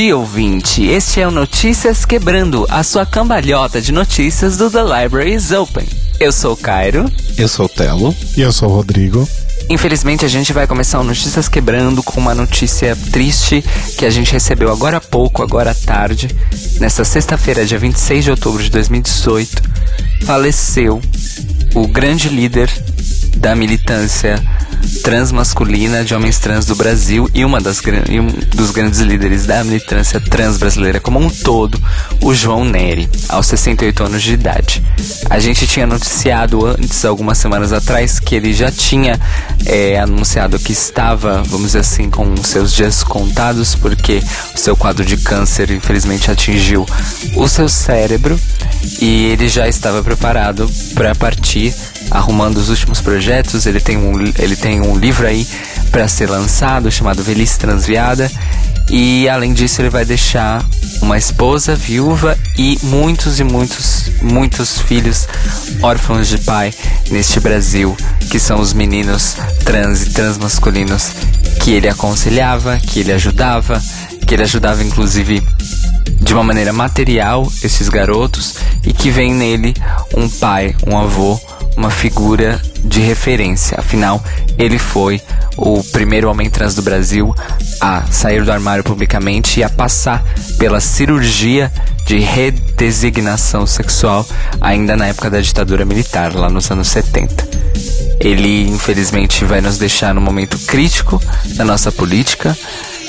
Dia, ouvinte. Este é o Notícias Quebrando, a sua cambalhota de notícias do The Library is Open. Eu sou o Cairo. Eu sou o Telo. E eu sou o Rodrigo. Infelizmente, a gente vai começar o Notícias Quebrando com uma notícia triste que a gente recebeu agora há pouco, agora à tarde. Nessa sexta-feira, dia 26 de outubro de 2018, faleceu o grande líder da militância transmasculina de homens trans do Brasil e uma das e um dos grandes líderes da militância trans brasileira como um todo, o João Neri, aos 68 anos de idade. A gente tinha noticiado antes, algumas semanas atrás, que ele já tinha é, anunciado que estava, vamos dizer assim, com seus dias contados, porque o seu quadro de câncer infelizmente atingiu o seu cérebro e ele já estava preparado para partir arrumando os últimos projetos. Ele tem um, ele tem um livro aí para ser lançado chamado Velhice Transviada. E além disso, ele vai deixar uma esposa viúva e muitos e muitos, muitos filhos órfãos de pai neste Brasil, que são os meninos trans e transmasculinos que ele aconselhava, que ele ajudava, que ele ajudava inclusive de uma maneira material esses garotos e que vem nele um pai, um avô uma figura de referência. Afinal, ele foi o primeiro homem trans do Brasil a sair do armário publicamente e a passar pela cirurgia de redesignação sexual ainda na época da ditadura militar, lá nos anos 70. Ele, infelizmente, vai nos deixar num momento crítico da nossa política,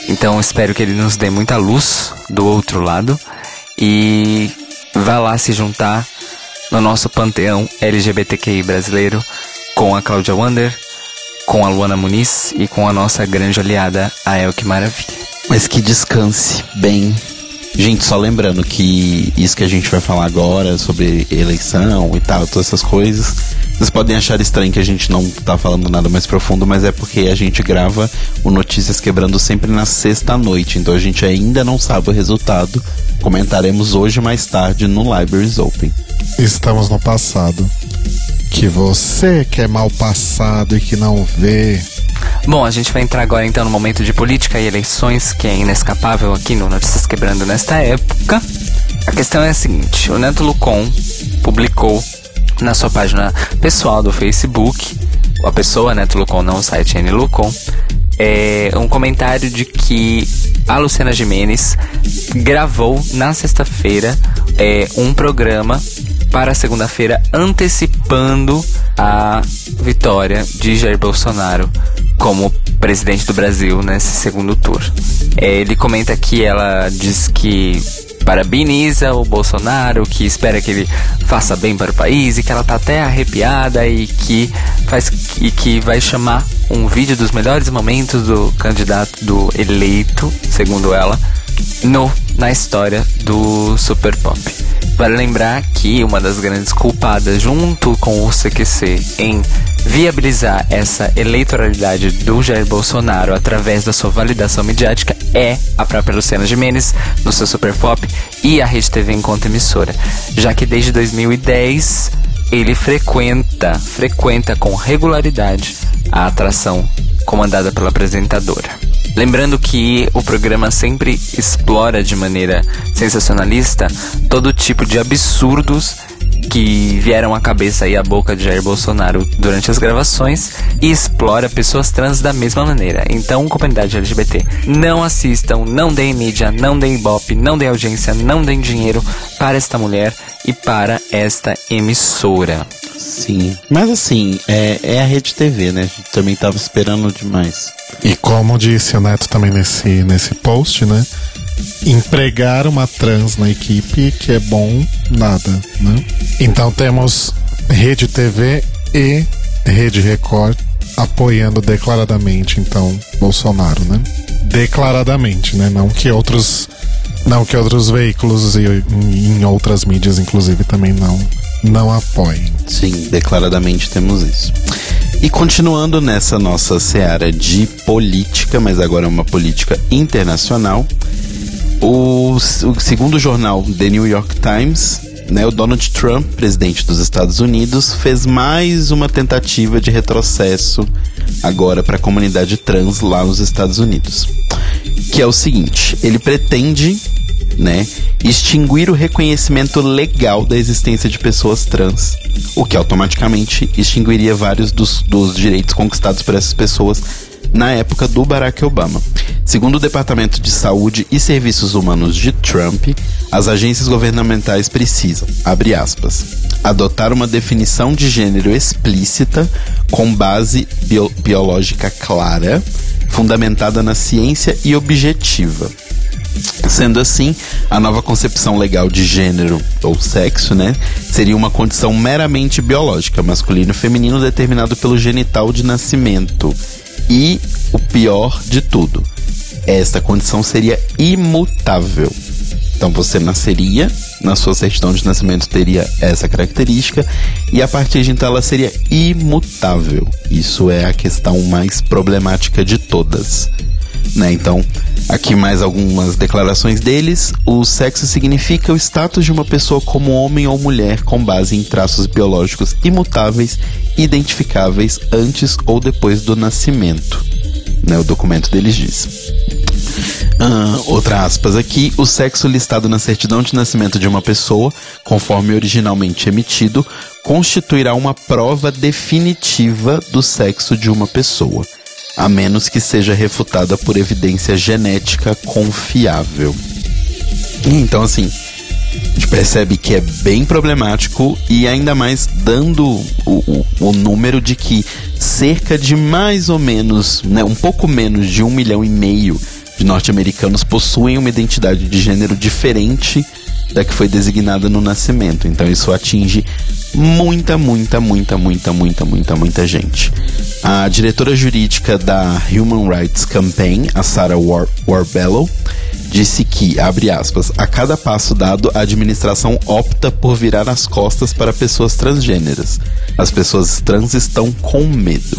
então espero que ele nos dê muita luz do outro lado e vá lá se juntar no nosso panteão LGBTQI brasileiro com a Cláudia Wander, com a Luana Muniz e com a nossa grande aliada, a Elke Maravilha. Mas que descanse bem. Gente, só lembrando que isso que a gente vai falar agora sobre eleição e tal, todas essas coisas, vocês podem achar estranho que a gente não tá falando nada mais profundo, mas é porque a gente grava o Notícias Quebrando sempre na sexta noite, então a gente ainda não sabe o resultado. Comentaremos hoje mais tarde no Libraries Open. Estamos no passado. Que você que é mal passado e que não vê. Bom, a gente vai entrar agora então no momento de política e eleições, que é inescapável aqui no Notícias Quebrando nesta época. A questão é a seguinte: o Neto Lucon publicou na sua página pessoal do Facebook, a pessoa Neto Lucon, não o site N Lucon, é, um comentário de que a Luciana Jimenez gravou na sexta-feira é, um programa para segunda-feira antecipando a vitória de Jair Bolsonaro como presidente do Brasil nesse segundo tour. É, ele comenta que ela diz que parabeniza o Bolsonaro, que espera que ele faça bem para o país e que ela tá até arrepiada e que faz e que vai chamar um vídeo dos melhores momentos do candidato do eleito, segundo ela, no na história do Super Pop. Vale lembrar que uma das grandes culpadas, junto com o CQC, em viabilizar essa eleitoralidade do Jair Bolsonaro através da sua validação midiática é a própria Luciana Gimenez no seu Super Pop e a Rede TV enquanto emissora, já que desde 2010 ele frequenta, frequenta com regularidade a atração comandada pela apresentadora. Lembrando que o programa sempre explora de maneira sensacionalista todo tipo de absurdos que vieram à cabeça e à boca de Jair Bolsonaro durante as gravações e explora pessoas trans da mesma maneira. Então, comunidade LGBT, não assistam, não deem mídia, não deem ibope, não deem audiência, não deem dinheiro para esta mulher e para esta emissora. Sim, mas assim, é, é a Rede TV, né? A gente também tava esperando demais. E como disse o Neto também nesse, nesse post, né? Empregar uma trans na equipe que é bom, nada, né? Então temos Rede TV e Rede Record apoiando declaradamente, então, Bolsonaro, né? Declaradamente, né? Não que outros não que outros veículos e em outras mídias, inclusive, também não não apoiem. Sim, declaradamente temos isso. E continuando nessa nossa seara de política, mas agora é uma política internacional, o, o segundo jornal The New York Times né, o Donald Trump, presidente dos Estados Unidos, fez mais uma tentativa de retrocesso agora para a comunidade trans lá nos Estados Unidos. Que é o seguinte, ele pretende né, extinguir o reconhecimento legal da existência de pessoas trans, o que automaticamente extinguiria vários dos, dos direitos conquistados por essas pessoas na época do Barack Obama. Segundo o Departamento de Saúde e Serviços Humanos de Trump, as agências governamentais precisam, abre aspas, adotar uma definição de gênero explícita com base bio biológica clara, fundamentada na ciência e objetiva. Sendo assim, a nova concepção legal de gênero ou sexo, né, seria uma condição meramente biológica, masculino e feminino determinado pelo genital de nascimento. E o pior de tudo, esta condição seria imutável. Então você nasceria, na sua certidão de nascimento teria essa característica e a partir de então ela seria imutável. Isso é a questão mais problemática de todas. Né? Então, aqui mais algumas declarações deles. O sexo significa o status de uma pessoa como homem ou mulher com base em traços biológicos imutáveis, identificáveis antes ou depois do nascimento. Né? O documento deles diz. Uh, outra aspas aqui, o sexo listado na certidão de nascimento de uma pessoa, conforme originalmente emitido, constituirá uma prova definitiva do sexo de uma pessoa a menos que seja refutada por evidência genética confiável. Então, assim, a gente percebe que é bem problemático e ainda mais dando o, o, o, número de que cerca de mais ou menos, né, um pouco menos de um milhão e meio de norte-americanos possuem uma identidade de gênero diferente da que foi designada no nascimento. Então isso atinge muita, muita, muita, muita, muita, muita, muita gente. A diretora jurídica da Human Rights Campaign, a Sarah War Warbellow, disse que, abre aspas, a cada passo dado, a administração opta por virar as costas para pessoas transgêneras. As pessoas trans estão com medo.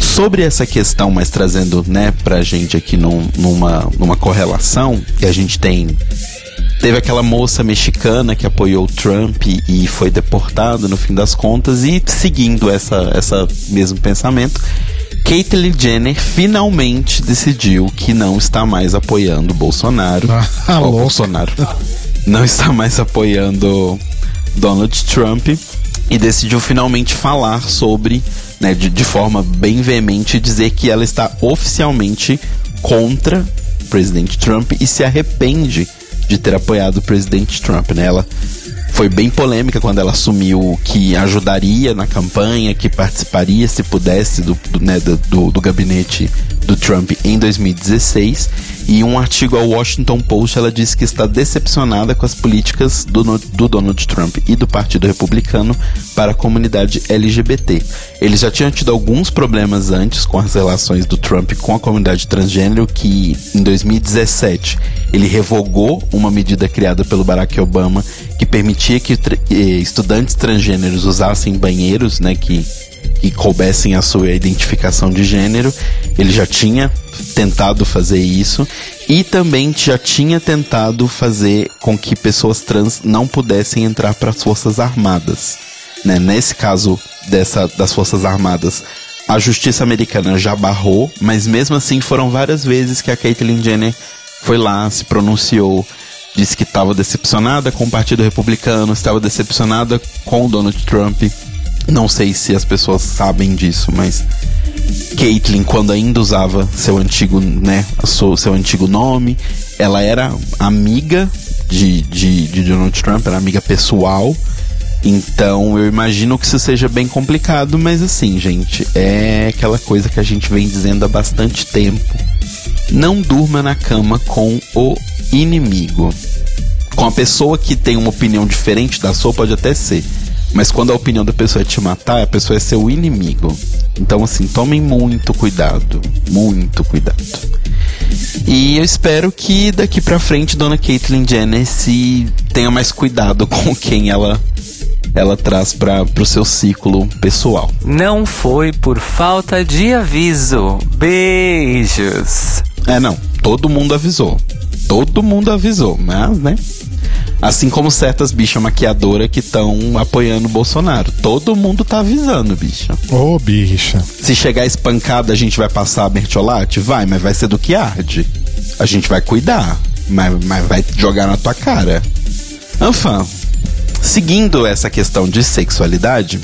Sobre essa questão, mas trazendo, né, pra gente aqui num, numa, numa correlação, que a gente tem Teve aquela moça mexicana que apoiou o Trump e foi deportada no fim das contas. E seguindo essa, essa mesmo pensamento, Caitlyn Jenner finalmente decidiu que não está mais apoiando o Bolsonaro. Ah, o Bolsonaro. Não está mais apoiando Donald Trump e decidiu finalmente falar sobre, né, de, de forma bem veemente, dizer que ela está oficialmente contra o presidente Trump e se arrepende de ter apoiado o presidente Trump, né? Ela foi bem polêmica quando ela assumiu que ajudaria na campanha, que participaria se pudesse do, do, né, do, do gabinete do Trump em 2016. E um artigo ao Washington Post, ela disse que está decepcionada com as políticas do, do Donald Trump e do Partido Republicano para a comunidade LGBT. Eles já tinham tido alguns problemas antes com as relações do Trump com a comunidade transgênero, que em 2017 ele revogou uma medida criada pelo Barack Obama que permitia que eh, estudantes transgêneros usassem banheiros, né, que que coubessem a sua identificação de gênero. Ele já tinha tentado fazer isso e também já tinha tentado fazer com que pessoas trans não pudessem entrar para as Forças Armadas. Né? Nesse caso dessa, das Forças Armadas, a justiça americana já barrou, mas mesmo assim foram várias vezes que a Caitlyn Jenner foi lá, se pronunciou, disse que estava decepcionada com o Partido Republicano, estava decepcionada com o Donald Trump não sei se as pessoas sabem disso, mas Caitlyn, quando ainda usava seu antigo, né, seu, seu antigo nome, ela era amiga de, de, de Donald Trump, era amiga pessoal. Então eu imagino que isso seja bem complicado, mas assim, gente, é aquela coisa que a gente vem dizendo há bastante tempo. Não durma na cama com o inimigo. Com a pessoa que tem uma opinião diferente da sua, pode até ser. Mas quando a opinião da pessoa é te matar, a pessoa é seu inimigo. Então, assim, tomem muito cuidado. Muito cuidado. E eu espero que daqui pra frente Dona Caitlyn Jenner se tenha mais cuidado com quem ela ela traz para o seu ciclo pessoal. Não foi por falta de aviso. Beijos. É, não. Todo mundo avisou. Todo mundo avisou, mas, né? Assim como certas bichas maquiadoras que estão apoiando o Bolsonaro. Todo mundo tá avisando, bicha. Ô, oh, bicha. Se chegar espancada, a gente vai passar a mertiolate? Vai, mas vai ser do que arde. A gente vai cuidar, mas, mas vai jogar na tua cara. Enfin, seguindo essa questão de sexualidade,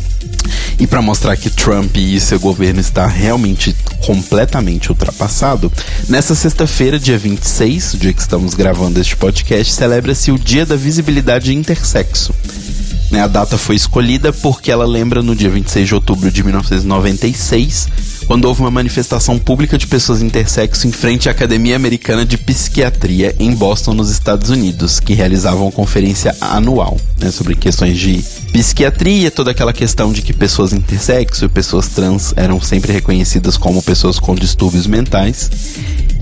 e para mostrar que Trump e seu governo está realmente completamente ultrapassado, nessa sexta-feira, dia 26, o dia que estamos gravando este podcast, celebra-se o Dia da Visibilidade Intersexo. Né, a data foi escolhida porque ela lembra no dia 26 de outubro de 1996, quando houve uma manifestação pública de pessoas intersexo em frente à Academia Americana de Psiquiatria em Boston, nos Estados Unidos, que realizavam uma conferência anual né, sobre questões de psiquiatria, toda aquela questão de que pessoas intersexo e pessoas trans eram sempre reconhecidas como pessoas com distúrbios mentais.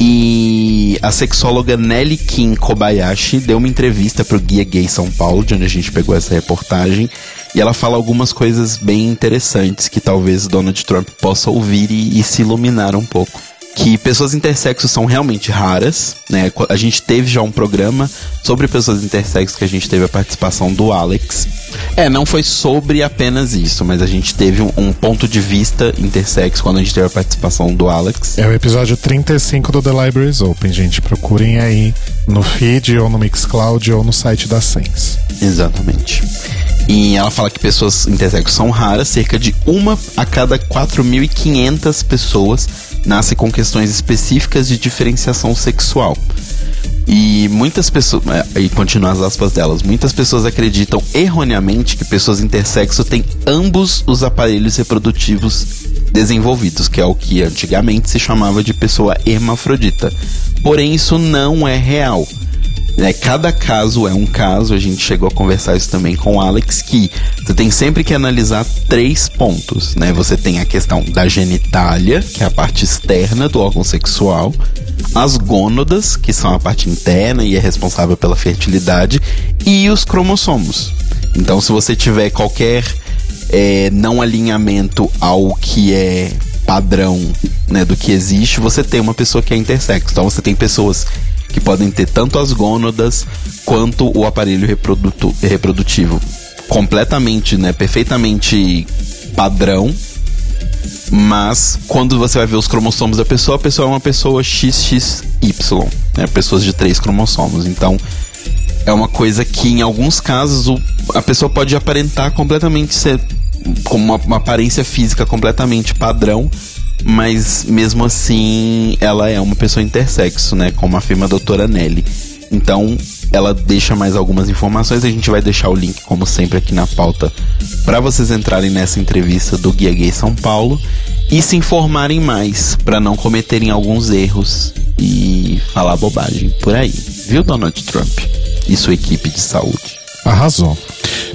E a sexóloga Nelly Kim Kobayashi deu uma entrevista para o Guia Gay São Paulo, de onde a gente pegou essa reportagem, e ela fala algumas coisas bem interessantes que talvez Donald Trump possa ouvir e, e se iluminar um pouco que pessoas intersexos são realmente raras, né? A gente teve já um programa sobre pessoas intersexos que a gente teve a participação do Alex. É, não foi sobre apenas isso, mas a gente teve um, um ponto de vista intersexo quando a gente teve a participação do Alex. É o episódio 35 do The Libraries Open, gente. Procurem aí no feed ou no Mixcloud ou no site da Sense. Exatamente. E ela fala que pessoas intersexos são raras, cerca de uma a cada 4.500 pessoas nasce com questões específicas de diferenciação sexual. E muitas pessoas, é, e continuar as aspas delas, muitas pessoas acreditam erroneamente que pessoas intersexo têm ambos os aparelhos reprodutivos desenvolvidos, que é o que antigamente se chamava de pessoa hermafrodita. Porém, isso não é real. É, cada caso é um caso, a gente chegou a conversar isso também com o Alex, que você tem sempre que analisar três pontos, né? Você tem a questão da genitália, que é a parte externa do órgão sexual, as gônadas, que são a parte interna e é responsável pela fertilidade, e os cromossomos. Então, se você tiver qualquer é, não alinhamento ao que é padrão né, do que existe, você tem uma pessoa que é intersexo. Então, você tem pessoas que podem ter tanto as gônadas quanto o aparelho reprodutivo completamente, né, perfeitamente padrão. Mas quando você vai ver os cromossomos da pessoa, a pessoa é uma pessoa XXY, né, pessoas de três cromossomos. Então, é uma coisa que em alguns casos o, a pessoa pode aparentar completamente ser com uma, uma aparência física completamente padrão, mas mesmo assim ela é uma pessoa intersexo, né? Como afirma a doutora Nelly. Então ela deixa mais algumas informações. A gente vai deixar o link, como sempre, aqui na pauta para vocês entrarem nessa entrevista do Guia Gay São Paulo e se informarem mais para não cometerem alguns erros e falar bobagem por aí. Viu, Donald Trump? E sua equipe de saúde. Arrasou.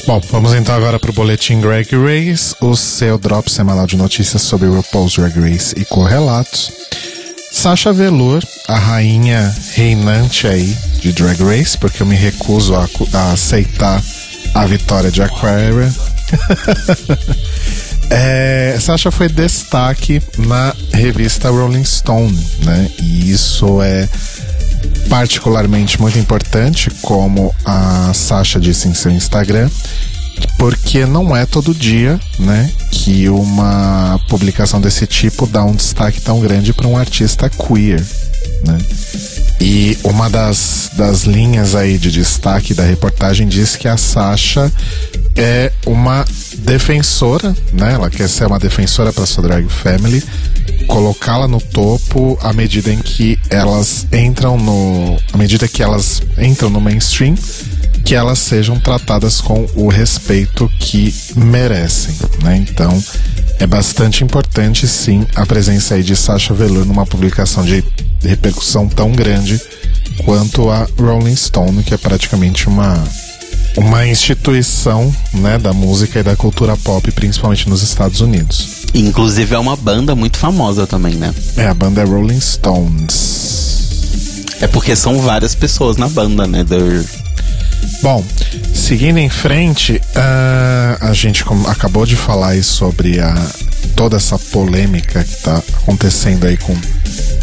Bom, vamos então agora para o Boletim Drag Race, o seu drop semanal de notícias sobre RuPaul's Drag Race e correlatos. Sasha Velour, a rainha reinante aí de Drag Race, porque eu me recuso a, a aceitar a vitória de Aquaria. é, Sasha foi destaque na revista Rolling Stone, né? E isso é particularmente muito importante, como a Sasha disse em seu Instagram, porque não é todo dia, né, que uma publicação desse tipo dá um destaque tão grande para um artista queer, né? E uma das, das linhas aí de destaque da reportagem diz que a Sasha é uma defensora, né? Ela quer ser uma defensora para sua drag family, colocá-la no topo à medida em que elas entram no, à medida que elas entram no mainstream, que elas sejam tratadas com o respeito que merecem, né? Então, é bastante importante sim a presença aí de Sasha Velour numa publicação de repercussão tão grande quanto a Rolling Stone, que é praticamente uma uma instituição, né, da música e da cultura pop, principalmente nos Estados Unidos. Inclusive é uma banda muito famosa também, né? É, a banda é Rolling Stones. É porque são várias pessoas na banda, né? Bom, seguindo em frente, uh, a gente acabou de falar aí sobre a, toda essa polêmica que está acontecendo aí com,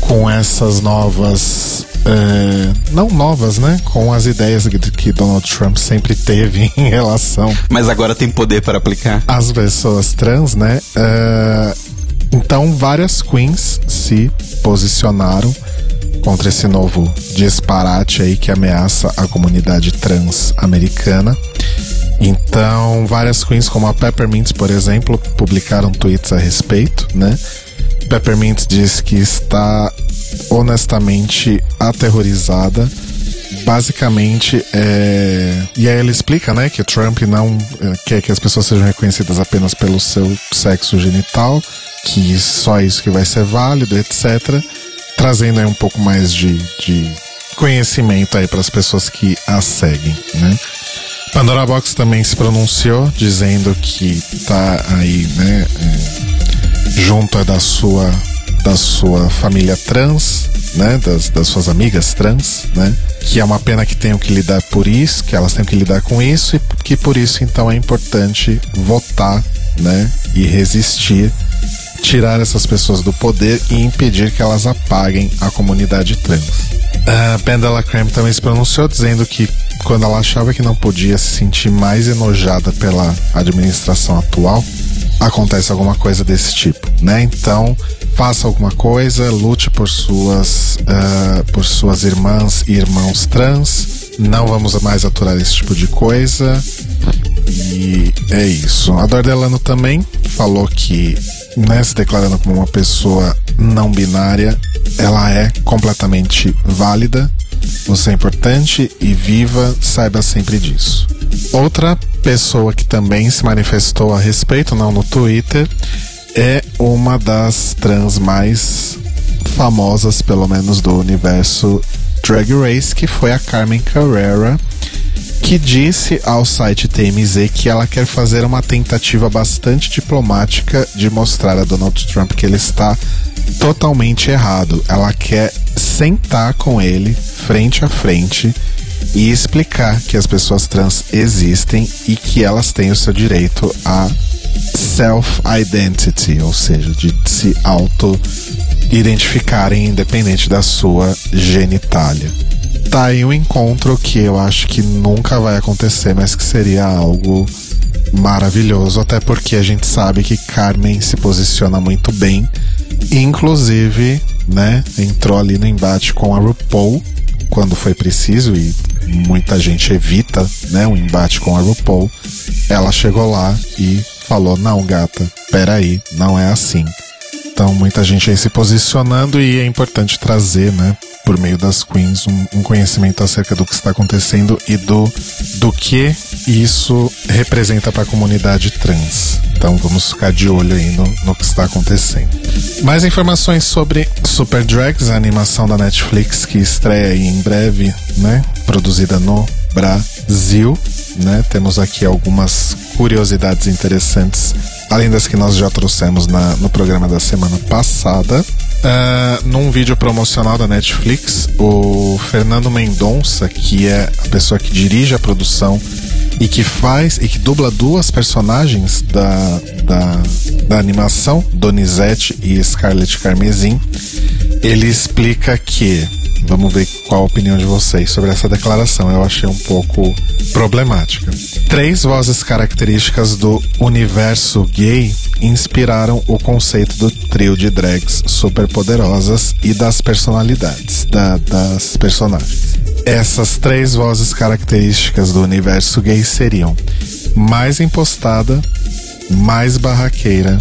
com essas novas. Uh, não novas, né? Com as ideias que Donald Trump sempre teve em relação. Mas agora tem poder para aplicar. As pessoas trans, né? Uh, então, várias queens se posicionaram contra esse novo disparate aí que ameaça a comunidade trans americana. Então, várias queens como a Peppermint, por exemplo, publicaram tweets a respeito, né? Peppermint diz que está honestamente aterrorizada. Basicamente, é... e aí ele explica, né, que Trump não é, quer que as pessoas sejam reconhecidas apenas pelo seu sexo genital, que só isso que vai ser válido, etc. Trazendo aí um pouco mais de, de conhecimento aí para as pessoas que a seguem, né? Pandora Box também se pronunciou dizendo que tá aí, né, é, junto da sua da sua família trans, né, das, das suas amigas trans, né, que é uma pena que tenham que lidar por isso, que elas tenham que lidar com isso e que por isso então é importante votar, né, e resistir, tirar essas pessoas do poder e impedir que elas apaguem a comunidade trans. A Pendela Creme também se pronunciou dizendo que quando ela achava que não podia se sentir mais enojada pela administração atual, acontece alguma coisa desse tipo, né? Então, faça alguma coisa, lute por suas, uh, por suas irmãs e irmãos trans. Não vamos mais aturar esse tipo de coisa. E é isso. A Dordelano também falou que, né, se declarando como uma pessoa não binária, ela é completamente válida. Você é importante e viva, saiba sempre disso. Outra pessoa que também se manifestou a respeito, não no Twitter, é uma das trans mais famosas, pelo menos do universo Drag Race, que foi a Carmen Carrera, que disse ao site TMZ que ela quer fazer uma tentativa bastante diplomática de mostrar a Donald Trump que ele está totalmente errado. Ela quer sentar com ele frente a frente e explicar que as pessoas trans existem e que elas têm o seu direito a self-identity, ou seja, de se auto-identificarem independente da sua genitália. Tá aí um encontro que eu acho que nunca vai acontecer, mas que seria algo maravilhoso, até porque a gente sabe que Carmen se posiciona muito bem, inclusive, né, entrou ali no embate com a RuPaul quando foi preciso e muita gente evita, né, um embate com a RuPaul. Ela chegou lá e falou: Não, gata, peraí, não é assim. Então, muita gente aí se posicionando e é importante trazer, né, por meio das queens, um, um conhecimento acerca do que está acontecendo e do, do que isso representa para a comunidade trans. Então, vamos ficar de olho aí no, no que está acontecendo. Mais informações sobre Super Drags, a animação da Netflix que estreia aí em breve, né, produzida no Brasil, né? Temos aqui algumas curiosidades interessantes, além das que nós já trouxemos na, no programa da semana passada. Uh, num vídeo promocional da Netflix, o Fernando Mendonça, que é a pessoa que dirige a produção e que faz e que dubla duas personagens da, da, da animação, Donizete e Scarlett Carmesim, ele explica que Vamos ver qual a opinião de vocês sobre essa declaração. Eu achei um pouco problemática. Três vozes características do universo gay inspiraram o conceito do trio de drags superpoderosas e das personalidades da, das personagens. Essas três vozes características do universo gay seriam mais impostada, mais barraqueira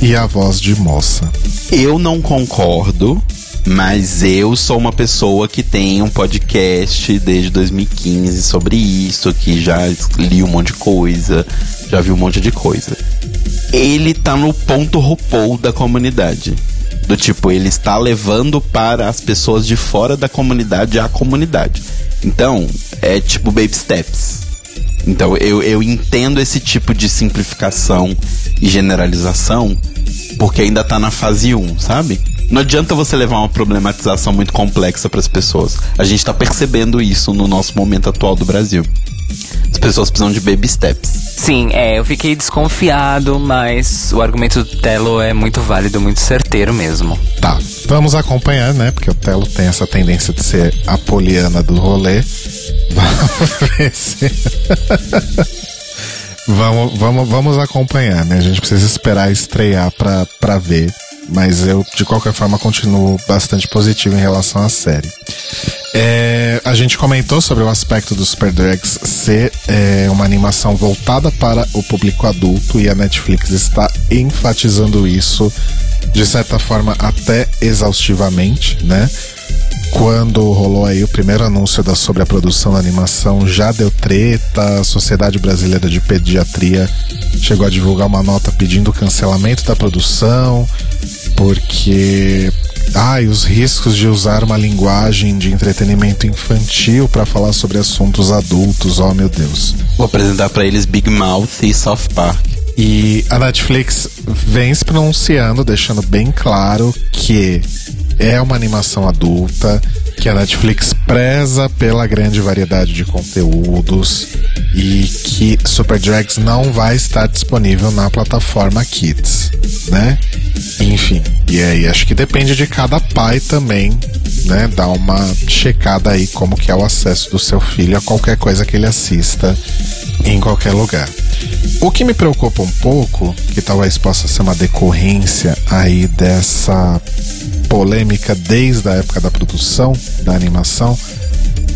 e a voz de moça. Eu não concordo mas eu sou uma pessoa que tem um podcast desde 2015 sobre isso, que já li um monte de coisa, já vi um monte de coisa. Ele tá no ponto RuPaul da comunidade. Do tipo, ele está levando para as pessoas de fora da comunidade a comunidade. Então, é tipo baby steps. Então, eu, eu entendo esse tipo de simplificação e generalização, porque ainda tá na fase 1, sabe? Não adianta você levar uma problematização muito complexa para as pessoas. A gente está percebendo isso no nosso momento atual do Brasil. As pessoas precisam de baby steps. Sim, é, eu fiquei desconfiado, mas o argumento do Telo é muito válido, muito certeiro mesmo. Tá. Vamos acompanhar, né? Porque o Telo tem essa tendência de ser a poliana do rolê. Vamos ver se. vamos, vamos, vamos acompanhar, né? A gente precisa esperar estrear pra, pra ver. Mas eu, de qualquer forma, continuo bastante positivo em relação à série. É, a gente comentou sobre o aspecto do Super Drags ser é, uma animação voltada para o público adulto e a Netflix está enfatizando isso de certa forma até exaustivamente, né? Quando rolou aí o primeiro anúncio da, sobre a produção da animação, já deu treta, a Sociedade Brasileira de Pediatria chegou a divulgar uma nota pedindo o cancelamento da produção, porque ai, os riscos de usar uma linguagem de entretenimento infantil para falar sobre assuntos adultos, oh meu Deus. Vou apresentar para eles Big Mouth e South Park. E a Netflix vem se pronunciando, deixando bem claro que é uma animação adulta, que a Netflix preza pela grande variedade de conteúdos e que Super Drags não vai estar disponível na plataforma Kids, né? Enfim, e aí acho que depende de cada pai também, né? Dar uma checada aí como que é o acesso do seu filho a qualquer coisa que ele assista em qualquer lugar. O que me preocupa um pouco, que talvez possa ser uma decorrência aí dessa polêmica desde a época da produção da animação,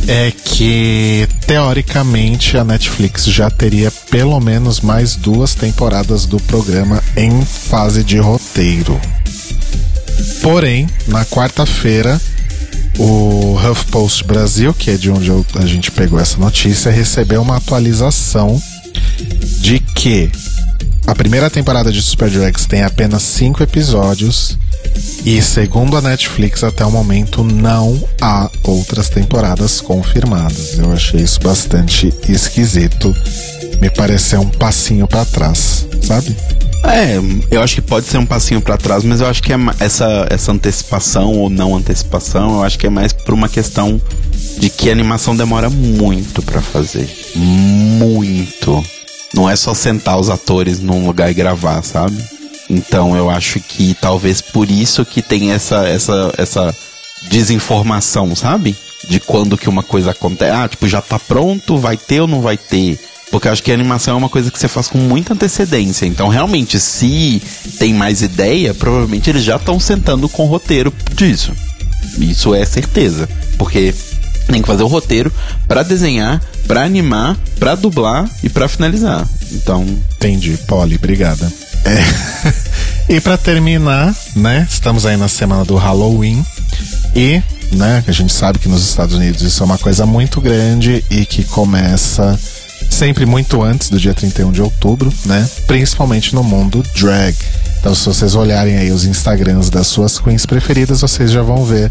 é que teoricamente a Netflix já teria pelo menos mais duas temporadas do programa em fase de roteiro. Porém, na quarta-feira, o HuffPost Brasil, que é de onde a gente pegou essa notícia, recebeu uma atualização de que a primeira temporada de Super Drags tem apenas cinco episódios e, segundo a Netflix, até o momento não há outras temporadas confirmadas. Eu achei isso bastante esquisito. Me pareceu um passinho para trás, sabe? É, eu acho que pode ser um passinho para trás, mas eu acho que é essa, essa antecipação ou não antecipação, eu acho que é mais por uma questão de que a animação demora muito para fazer. Muito. Não é só sentar os atores num lugar e gravar, sabe? Então eu acho que talvez por isso que tem essa essa essa desinformação, sabe? De quando que uma coisa acontece. Ah, tipo, já tá pronto, vai ter ou não vai ter? Porque eu acho que a animação é uma coisa que você faz com muita antecedência. Então, realmente, se tem mais ideia, provavelmente eles já estão sentando com o roteiro disso. Isso é certeza. Porque tem que fazer o roteiro para desenhar, para animar, para dublar e para finalizar. Então. Entendi, Polly, obrigada. É. e para terminar, né? Estamos aí na semana do Halloween e, né? A gente sabe que nos Estados Unidos isso é uma coisa muito grande e que começa sempre muito antes do dia 31 de outubro, né? Principalmente no mundo drag. Então, se vocês olharem aí os Instagrams das suas queens preferidas, vocês já vão ver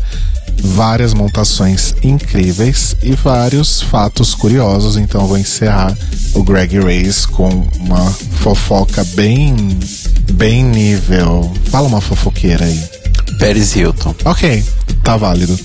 várias montações incríveis e vários fatos curiosos. Então, eu vou encerrar o Greg Race com uma fofoca bem, bem nível. Fala uma fofoqueira aí. Paris Hilton. Ok, tá válido.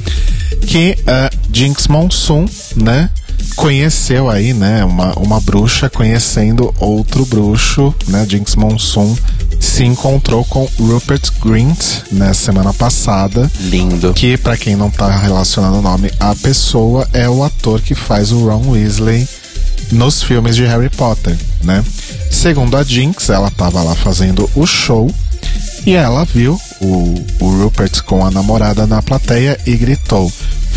Que uh, Jinx Monsoon, né? conheceu aí, né, uma, uma bruxa conhecendo outro bruxo, né, Jinx Monsoon se encontrou com Rupert Grint na né, semana passada. Lindo. Que, para quem não tá relacionando o nome, a pessoa é o ator que faz o Ron Weasley nos filmes de Harry Potter, né? Segundo a Jinx, ela tava lá fazendo o show e ela viu o, o Rupert com a namorada na plateia e gritou: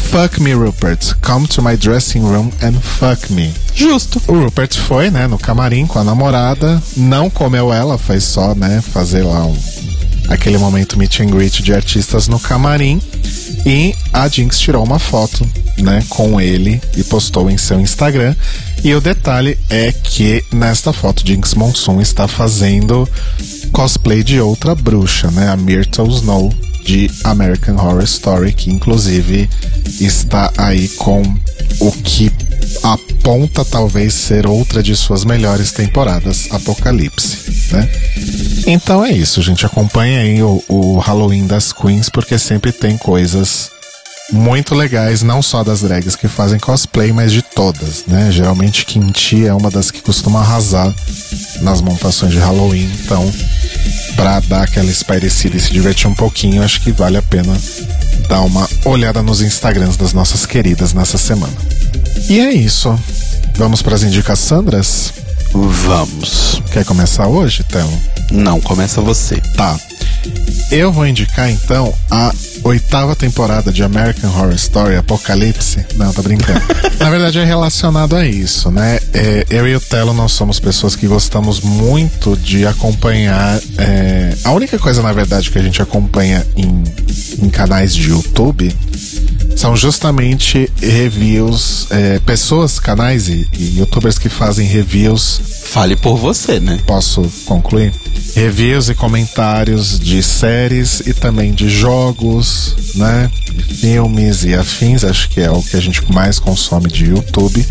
Fuck me, Rupert. Come to my dressing room and fuck me. Justo. O Rupert foi, né, no camarim com a namorada, não comeu ela, foi só, né, fazer lá um, aquele momento meet and greet de artistas no camarim. E a Jinx tirou uma foto, né, com ele e postou em seu Instagram. E o detalhe é que nesta foto Jinx Monsoon está fazendo cosplay de outra bruxa, né, a Myrtle Snow de American Horror Story, que inclusive está aí com o que aponta talvez ser outra de suas melhores temporadas, Apocalipse, né? Então é isso, gente. Acompanha aí o, o Halloween das Queens, porque sempre tem coisas muito legais, não só das drags que fazem cosplay, mas de todas, né? Geralmente Kimchi é uma das que costuma arrasar nas montações de Halloween, então pra dar aquela espairecida e se divertir um pouquinho, acho que vale a pena dar uma olhada nos Instagrams das nossas queridas nessa semana. E é isso. Vamos para as indicações? Vamos. Quer começar hoje, Telo? Não, começa você. Tá. Eu vou indicar então a oitava temporada de American Horror Story Apocalipse. Não, tô brincando. Na verdade é relacionado a isso, né? É, eu e o Telo nós somos pessoas que gostamos muito de acompanhar. É, a única coisa, na verdade, que a gente acompanha em, em canais de YouTube são justamente reviews, é, pessoas, canais e, e youtubers que fazem reviews. Fale por você, né? Posso concluir? Reviews e comentários de séries e também de jogos, né? Filmes e afins, acho que é o que a gente mais consome de YouTube.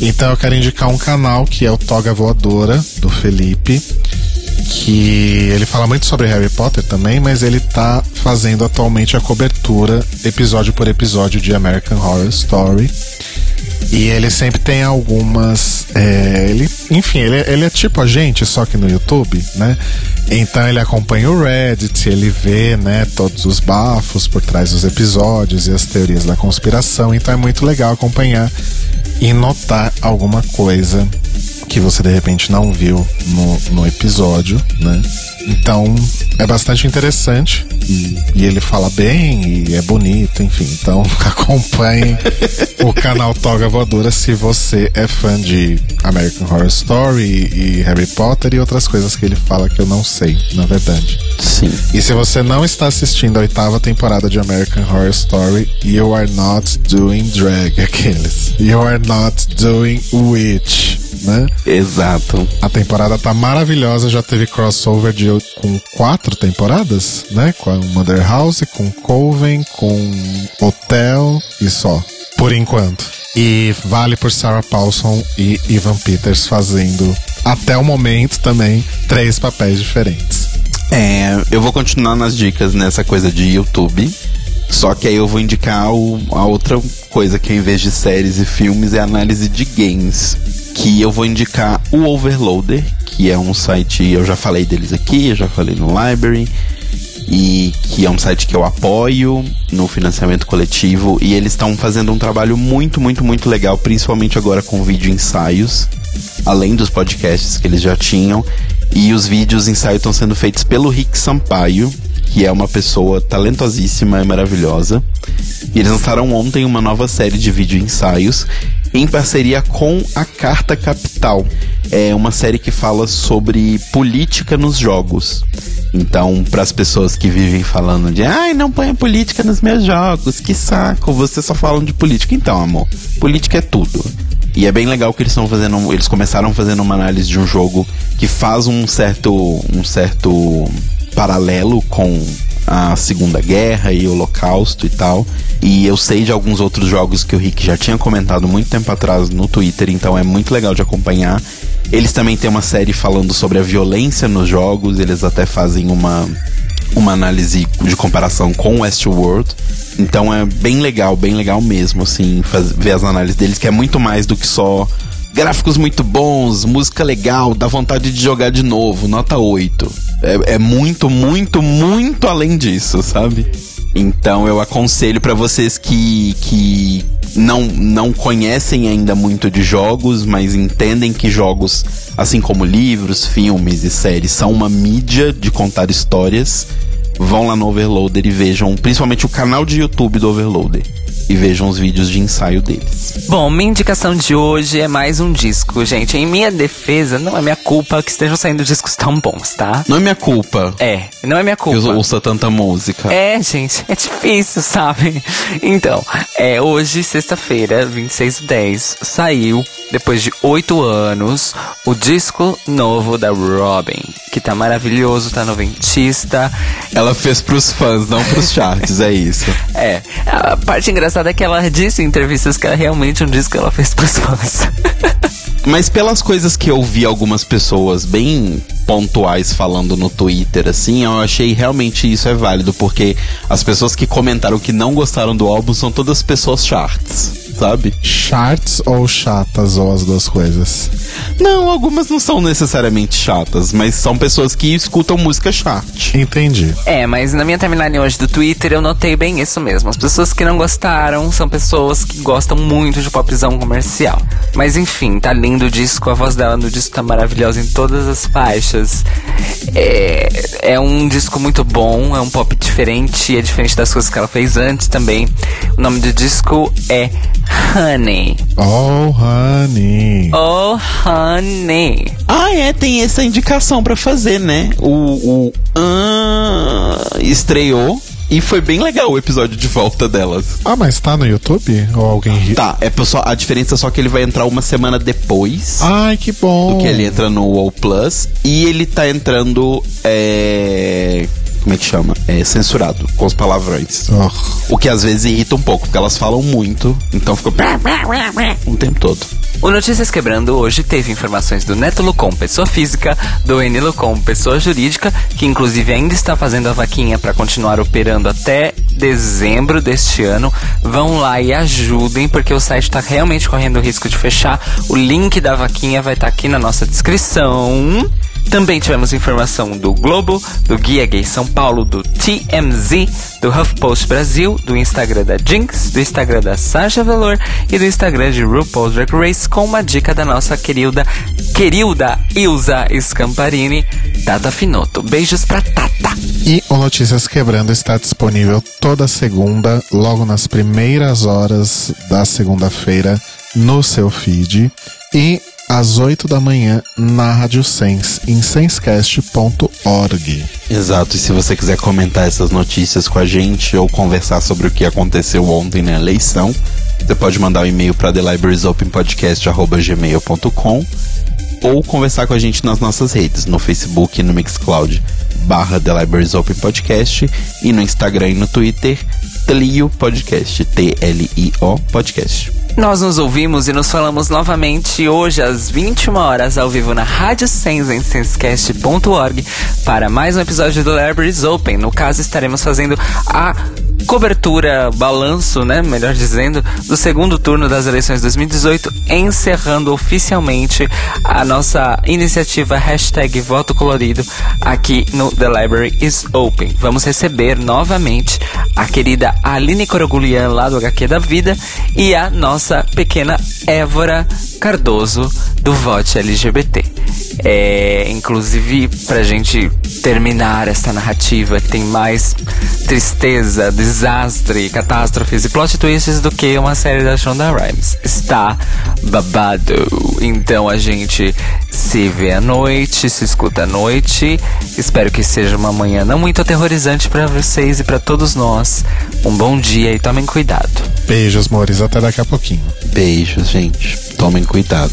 Então eu quero indicar um canal que é o Toga Voadora, do Felipe que ele fala muito sobre Harry Potter também, mas ele tá fazendo atualmente a cobertura episódio por episódio de American Horror Story. E ele sempre tem algumas. É, ele, enfim, ele, ele é tipo a gente, só que no YouTube, né? Então ele acompanha o Reddit, ele vê, né, todos os bafos por trás dos episódios e as teorias da conspiração. Então é muito legal acompanhar e notar alguma coisa que você de repente não viu no, no episódio, né? Então é bastante interessante e, e, ele fala bem e é bonito, enfim. Então acompanhe o canal Toga Voadora se você é fã de American Horror Story e Harry Potter e outras coisas que ele fala que eu não sei, na verdade. Sim. E se você não está assistindo a oitava temporada de American Horror Story, you are not doing drag, aqueles. You are not doing witch né? Exato. A temporada tá maravilhosa, já teve crossover de, com quatro temporadas, né? Com a Mother House, com Coven, com Hotel e só. Por enquanto. E vale por Sarah Paulson e Ivan Peters fazendo, até o momento também, três papéis diferentes. É, eu vou continuar nas dicas nessa coisa de YouTube. Só que aí eu vou indicar o, a outra coisa que em vez de séries e filmes é análise de games que eu vou indicar o Overloader, que é um site, eu já falei deles aqui, eu já falei no Library, e que é um site que eu apoio no financiamento coletivo, e eles estão fazendo um trabalho muito, muito, muito legal, principalmente agora com vídeo ensaios, além dos podcasts que eles já tinham, e os vídeos ensaios estão sendo feitos pelo Rick Sampaio, que é uma pessoa talentosíssima e maravilhosa. E eles lançaram ontem uma nova série de vídeo ensaios em parceria com a Carta Capital. É uma série que fala sobre política nos jogos. Então, para as pessoas que vivem falando de ai, não ponha política nos meus jogos, que saco, vocês só falam de política. Então, amor, política é tudo. E é bem legal que eles estão fazendo. Eles começaram fazendo uma análise de um jogo que faz um certo. um certo paralelo com a Segunda Guerra e o Holocausto e tal. E eu sei de alguns outros jogos que o Rick já tinha comentado muito tempo atrás no Twitter, então é muito legal de acompanhar. Eles também têm uma série falando sobre a violência nos jogos, eles até fazem uma, uma análise de comparação com Westworld. Então é bem legal, bem legal mesmo, assim, ver as análises deles, que é muito mais do que só gráficos muito bons, música legal, dá vontade de jogar de novo, nota 8. É, é muito, muito, muito além disso, sabe? Então eu aconselho para vocês que, que não, não conhecem ainda muito de jogos, mas entendem que jogos, assim como livros, filmes e séries, são uma mídia de contar histórias, vão lá no Overloader e vejam principalmente o canal de YouTube do Overloader e vejam os vídeos de ensaio deles. Bom, minha indicação de hoje é mais um disco, gente. Em minha defesa, não é minha culpa que estejam saindo discos tão bons, tá? Não é minha culpa. É, não é minha culpa. Eu ouço tanta música. É, gente, é difícil, sabe? Então, é, hoje, sexta-feira, 26 de 10, saiu, depois de oito anos, o disco novo da Robin, que tá maravilhoso, tá noventista. Ela fez pros fãs, não pros charts, é isso. É, a parte engraçada engraçado é que ela disse em entrevistas que era realmente um disco que ela fez pros fãs. Mas pelas coisas que eu vi algumas pessoas bem pontuais falando no Twitter, assim, eu achei realmente isso é válido, porque as pessoas que comentaram que não gostaram do álbum são todas pessoas charts. Sabe? Charts ou chatas, ou as duas coisas? Não, algumas não são necessariamente chatas, mas são pessoas que escutam música chart. Entendi. É, mas na minha timeline hoje do Twitter eu notei bem isso mesmo. As pessoas que não gostaram são pessoas que gostam muito de popzão comercial. Mas enfim, tá lindo o disco, a voz dela no disco tá maravilhosa em todas as faixas. É, é um disco muito bom, é um pop diferente, é diferente das coisas que ela fez antes também. O nome do disco é Honey. Oh, honey. Oh, Honey. Ah, é, tem essa indicação pra fazer, né? O, o ah, estreou e foi bem legal o episódio de volta delas. Ah, mas tá no YouTube? Ou alguém? Tá, é só, a diferença é só que ele vai entrar uma semana depois Ai, que bom. do que ele entra no All Plus. E ele tá entrando. É. Como é que chama? É censurado, com os palavrões. Oh. O que às vezes irrita um pouco, porque elas falam muito, então fica o tempo todo. O Notícias Quebrando hoje teve informações do Neto Lucom, pessoa física, do Eni Lucom, pessoa jurídica, que inclusive ainda está fazendo a vaquinha para continuar operando até dezembro deste ano. Vão lá e ajudem, porque o site está realmente correndo o risco de fechar. O link da vaquinha vai estar aqui na nossa descrição. Também tivemos informação do Globo, do Guia Gay São Paulo, do TMZ, do HuffPost Brasil, do Instagram da Jinx, do Instagram da Sasha Velour e do Instagram de RuPaul's Drag Race com uma dica da nossa querida, querida Ilza Scamparini, Tata Finoto. Beijos pra Tata! E o Notícias Quebrando está disponível toda segunda, logo nas primeiras horas da segunda-feira, no seu feed. E às 8 da manhã na Rádio Sense, em sensecast.org. Exato, e se você quiser comentar essas notícias com a gente ou conversar sobre o que aconteceu ontem na eleição, você pode mandar um e-mail para thelibrariesopenpodcast.gmail.com ou conversar com a gente nas nossas redes, no Facebook e no Mixcloud, barra The Libraries Open Podcast, e no Instagram e no Twitter, Tlio Podcast, T-L-I-O Podcast. Nós nos ouvimos e nos falamos novamente hoje às 21 horas ao vivo na Rádio Sense em sensecast.org para mais um episódio do Libraries Open. No caso, estaremos fazendo a cobertura, balanço, né, melhor dizendo, do segundo turno das eleições 2018, encerrando oficialmente a nossa iniciativa hashtag Voto Colorido aqui no The Library is Open. Vamos receber novamente a querida Aline Corogulian lá do HQ da Vida e a nossa pequena Évora Cardoso do Vote LGBT. É, inclusive, pra gente terminar esta narrativa que tem mais tristeza, desastre, catástrofes e plot twists do que uma série da Shonda Rhimes. Está babado. Então a gente se vê à noite, se escuta à noite. Espero que seja uma manhã não muito aterrorizante para vocês e para todos nós. Um bom dia e tomem cuidado. Beijos, amores. Até daqui a pouquinho. Beijos, gente. Tomem cuidado.